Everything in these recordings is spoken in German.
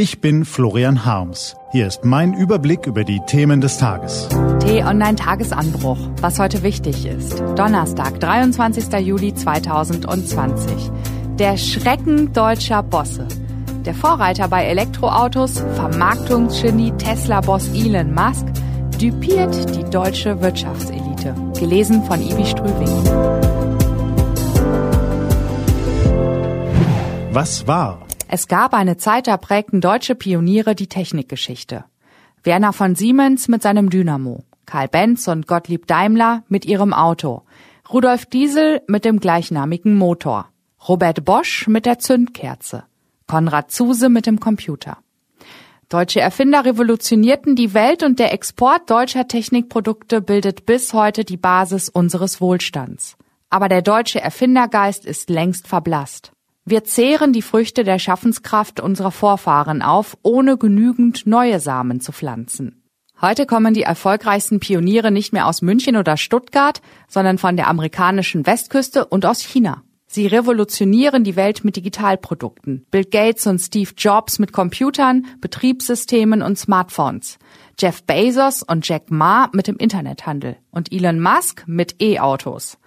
Ich bin Florian Harms. Hier ist mein Überblick über die Themen des Tages. T-Online Tagesanbruch. Was heute wichtig ist. Donnerstag, 23. Juli 2020. Der Schrecken deutscher Bosse. Der Vorreiter bei Elektroautos, Vermarktungsgenie Tesla-Boss Elon Musk, düpiert die deutsche Wirtschaftselite. Gelesen von Ivi Strüving. Was war? Es gab eine Zeit, da prägten deutsche Pioniere die Technikgeschichte. Werner von Siemens mit seinem Dynamo, Karl Benz und Gottlieb Daimler mit ihrem Auto, Rudolf Diesel mit dem gleichnamigen Motor, Robert Bosch mit der Zündkerze, Konrad Zuse mit dem Computer. Deutsche Erfinder revolutionierten die Welt und der Export deutscher Technikprodukte bildet bis heute die Basis unseres Wohlstands. Aber der deutsche Erfindergeist ist längst verblasst. Wir zehren die Früchte der Schaffenskraft unserer Vorfahren auf, ohne genügend neue Samen zu pflanzen. Heute kommen die erfolgreichsten Pioniere nicht mehr aus München oder Stuttgart, sondern von der amerikanischen Westküste und aus China. Sie revolutionieren die Welt mit Digitalprodukten. Bill Gates und Steve Jobs mit Computern, Betriebssystemen und Smartphones. Jeff Bezos und Jack Ma mit dem Internethandel. Und Elon Musk mit E-Autos.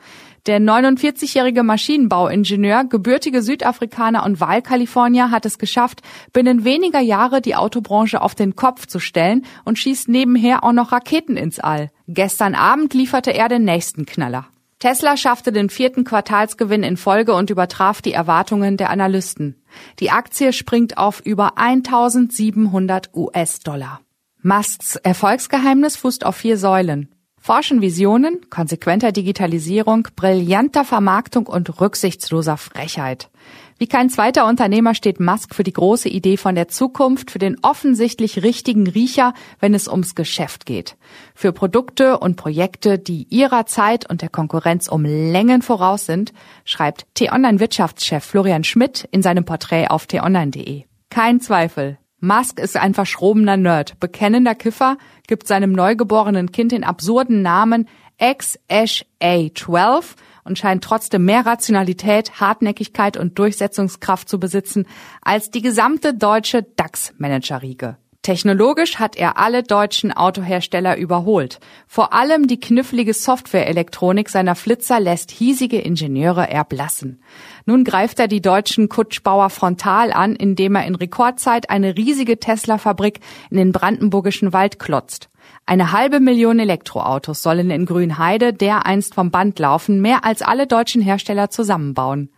Der 49-jährige Maschinenbauingenieur, gebürtige Südafrikaner und Wahlkalifornier hat es geschafft, binnen weniger Jahre die Autobranche auf den Kopf zu stellen und schießt nebenher auch noch Raketen ins All. Gestern Abend lieferte er den nächsten Knaller. Tesla schaffte den vierten Quartalsgewinn in Folge und übertraf die Erwartungen der Analysten. Die Aktie springt auf über 1700 US-Dollar. Musks Erfolgsgeheimnis fußt auf vier Säulen. Forschen Visionen, konsequenter Digitalisierung, brillanter Vermarktung und rücksichtsloser Frechheit. Wie kein zweiter Unternehmer steht Musk für die große Idee von der Zukunft, für den offensichtlich richtigen Riecher, wenn es ums Geschäft geht. Für Produkte und Projekte, die ihrer Zeit und der Konkurrenz um Längen voraus sind, schreibt T-Online-Wirtschaftschef Florian Schmidt in seinem Porträt auf t-online.de. Kein Zweifel. Musk ist ein verschrobener Nerd, bekennender Kiffer, gibt seinem neugeborenen Kind den absurden Namen X-A-12 und scheint trotzdem mehr Rationalität, Hartnäckigkeit und Durchsetzungskraft zu besitzen als die gesamte deutsche DAX-Manager-Riege. Technologisch hat er alle deutschen Autohersteller überholt. Vor allem die knifflige Softwareelektronik seiner Flitzer lässt hiesige Ingenieure erblassen. Nun greift er die deutschen Kutschbauer frontal an, indem er in Rekordzeit eine riesige Tesla-Fabrik in den brandenburgischen Wald klotzt. Eine halbe Million Elektroautos sollen in Grünheide dereinst vom Band laufen, mehr als alle deutschen Hersteller zusammenbauen.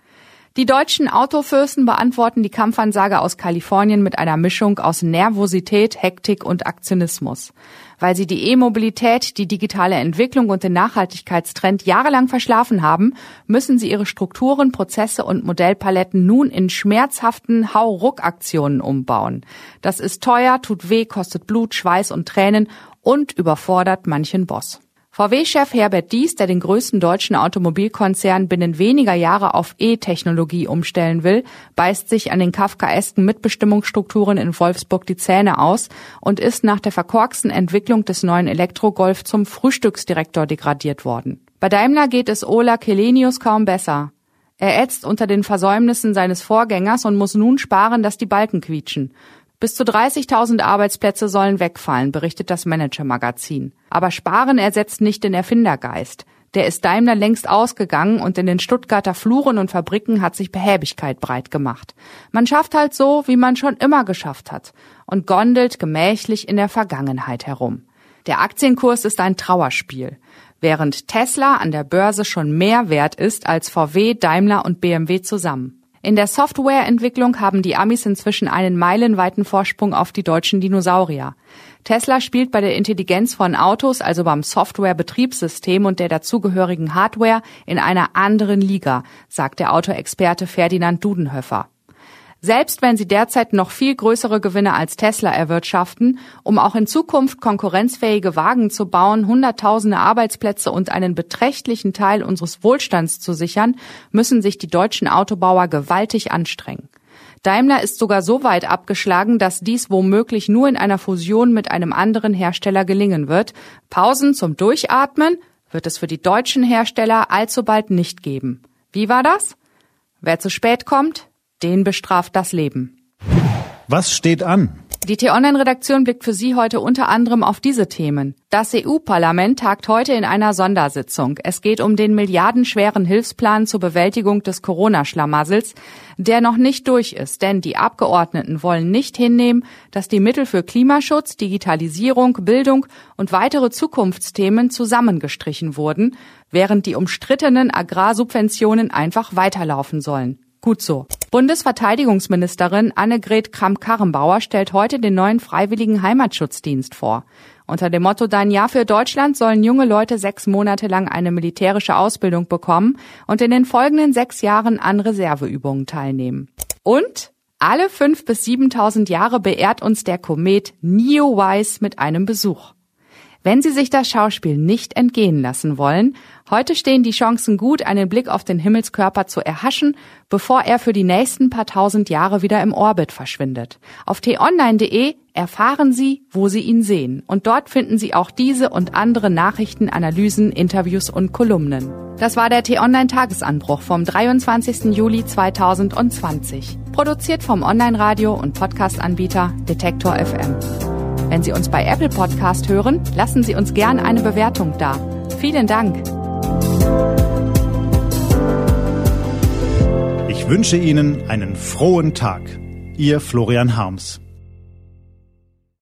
Die deutschen Autofürsten beantworten die Kampfansage aus Kalifornien mit einer Mischung aus Nervosität, Hektik und Aktionismus. Weil sie die E-Mobilität, die digitale Entwicklung und den Nachhaltigkeitstrend jahrelang verschlafen haben, müssen sie ihre Strukturen, Prozesse und Modellpaletten nun in schmerzhaften Hau-Ruck-Aktionen umbauen. Das ist teuer, tut weh, kostet Blut, Schweiß und Tränen und überfordert manchen Boss. VW-Chef Herbert Dies, der den größten deutschen Automobilkonzern binnen weniger Jahre auf E-Technologie umstellen will, beißt sich an den kafkaesken Mitbestimmungsstrukturen in Wolfsburg die Zähne aus und ist nach der verkorksten Entwicklung des neuen Elektrogolf zum Frühstücksdirektor degradiert worden. Bei Daimler geht es Ola Kelenius kaum besser. Er ätzt unter den Versäumnissen seines Vorgängers und muss nun sparen, dass die Balken quietschen. Bis zu 30.000 Arbeitsplätze sollen wegfallen, berichtet das Manager-Magazin. Aber Sparen ersetzt nicht den Erfindergeist. Der ist Daimler längst ausgegangen und in den Stuttgarter Fluren und Fabriken hat sich Behäbigkeit breit gemacht. Man schafft halt so, wie man schon immer geschafft hat und gondelt gemächlich in der Vergangenheit herum. Der Aktienkurs ist ein Trauerspiel. Während Tesla an der Börse schon mehr wert ist als VW, Daimler und BMW zusammen. In der Softwareentwicklung haben die Amis inzwischen einen meilenweiten Vorsprung auf die deutschen Dinosaurier. Tesla spielt bei der Intelligenz von Autos, also beim Software-Betriebssystem und der dazugehörigen Hardware, in einer anderen Liga, sagt der Autoexperte Ferdinand Dudenhöfer. Selbst wenn sie derzeit noch viel größere Gewinne als Tesla erwirtschaften, um auch in Zukunft konkurrenzfähige Wagen zu bauen, Hunderttausende Arbeitsplätze und einen beträchtlichen Teil unseres Wohlstands zu sichern, müssen sich die deutschen Autobauer gewaltig anstrengen. Daimler ist sogar so weit abgeschlagen, dass dies womöglich nur in einer Fusion mit einem anderen Hersteller gelingen wird. Pausen zum Durchatmen wird es für die deutschen Hersteller allzubald nicht geben. Wie war das? Wer zu spät kommt, den bestraft das Leben. Was steht an? Die T-Online-Redaktion blickt für Sie heute unter anderem auf diese Themen. Das EU-Parlament tagt heute in einer Sondersitzung. Es geht um den milliardenschweren Hilfsplan zur Bewältigung des Corona-Schlamassels, der noch nicht durch ist, denn die Abgeordneten wollen nicht hinnehmen, dass die Mittel für Klimaschutz, Digitalisierung, Bildung und weitere Zukunftsthemen zusammengestrichen wurden, während die umstrittenen Agrarsubventionen einfach weiterlaufen sollen. Gut so. Bundesverteidigungsministerin Annegret Kramp-Karrenbauer stellt heute den neuen Freiwilligen Heimatschutzdienst vor. Unter dem Motto Dein Jahr für Deutschland sollen junge Leute sechs Monate lang eine militärische Ausbildung bekommen und in den folgenden sechs Jahren an Reserveübungen teilnehmen. Und alle fünf bis siebentausend Jahre beehrt uns der Komet Neowise mit einem Besuch. Wenn Sie sich das Schauspiel nicht entgehen lassen wollen, heute stehen die Chancen gut, einen Blick auf den Himmelskörper zu erhaschen, bevor er für die nächsten paar tausend Jahre wieder im Orbit verschwindet. Auf t-online.de erfahren Sie, wo Sie ihn sehen. Und dort finden Sie auch diese und andere Nachrichten, Analysen, Interviews und Kolumnen. Das war der T-Online-Tagesanbruch vom 23. Juli 2020. Produziert vom Online-Radio und Podcast-Anbieter Detektor FM. Wenn Sie uns bei Apple Podcast hören, lassen Sie uns gern eine Bewertung da. Vielen Dank. Ich wünsche Ihnen einen frohen Tag. Ihr Florian Harms.